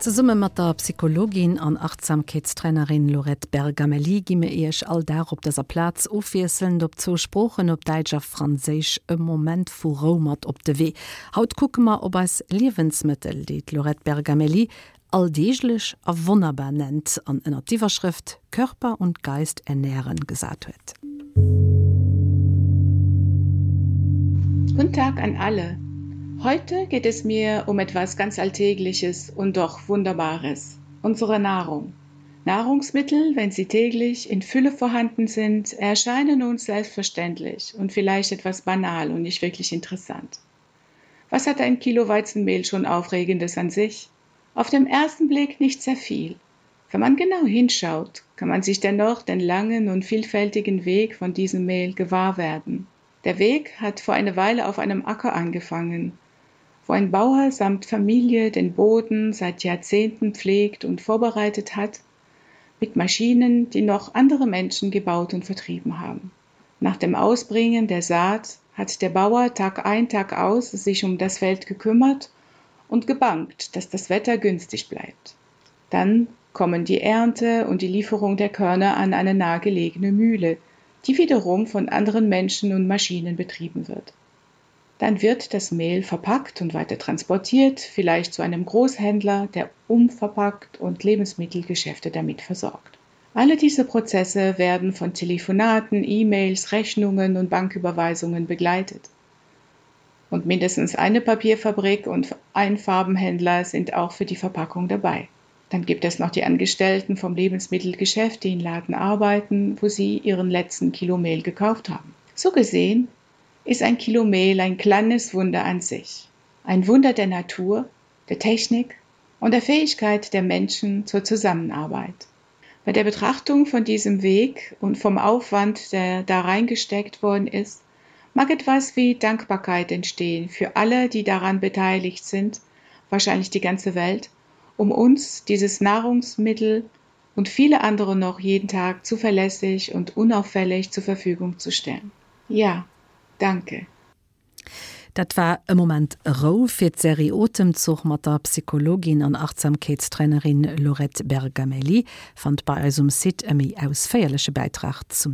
Ze summe mat der Psychologin an Achtsamkeitstrainerin Lorette Bergameli gimme eech all dar op deser Platz ofwieseln op zosprochen op Deitscher Fraseich e moment vu Romat op de wee. Haut kuckemmer op als Liwensmittel, dit Lorette Bergameli alldeeglech a Wonnerbar nennt an en Aktiverschrift Körper und Geist ernähren gesat huet. Guten Tag an alle. Heute geht es mir um etwas ganz Alltägliches und doch Wunderbares, unsere Nahrung. Nahrungsmittel, wenn sie täglich in Fülle vorhanden sind, erscheinen uns selbstverständlich und vielleicht etwas banal und nicht wirklich interessant. Was hat ein Kilo Weizenmehl schon aufregendes an sich? Auf dem ersten Blick nicht sehr viel. Wenn man genau hinschaut, kann man sich dennoch den langen und vielfältigen Weg von diesem Mehl gewahr werden. Der Weg hat vor eine Weile auf einem Acker angefangen, wo ein Bauer samt Familie den Boden seit Jahrzehnten pflegt und vorbereitet hat, mit Maschinen, die noch andere Menschen gebaut und vertrieben haben. Nach dem Ausbringen der Saat hat der Bauer Tag ein Tag aus sich um das Feld gekümmert und gebankt, dass das Wetter günstig bleibt. Dann kommen die Ernte und die Lieferung der Körner an eine nahegelegene Mühle, die wiederum von anderen Menschen und Maschinen betrieben wird dann wird das Mehl verpackt und weiter transportiert, vielleicht zu einem Großhändler, der umverpackt und Lebensmittelgeschäfte damit versorgt. Alle diese Prozesse werden von Telefonaten, E-Mails, Rechnungen und Banküberweisungen begleitet. Und mindestens eine Papierfabrik und ein Farbenhändler sind auch für die Verpackung dabei. Dann gibt es noch die Angestellten vom Lebensmittelgeschäft, die in Laden arbeiten, wo sie ihren letzten Kilo Mehl gekauft haben. So gesehen ist ein Kilomehl ein kleines Wunder an sich, ein Wunder der Natur, der Technik und der Fähigkeit der Menschen zur Zusammenarbeit. Bei der Betrachtung von diesem Weg und vom Aufwand, der da reingesteckt worden ist, mag etwas wie Dankbarkeit entstehen für alle, die daran beteiligt sind, wahrscheinlich die ganze Welt, um uns dieses Nahrungsmittel und viele andere noch jeden Tag zuverlässig und unauffällig zur Verfügung zu stellen. Ja, Danke. Dat war e moment Ro fir Seriotemzog mat der Psychologin an Achtsamkeitstrainerin Lorette Bergamelli fand bei eusum Sit emi aus feierlesche Beitrag zum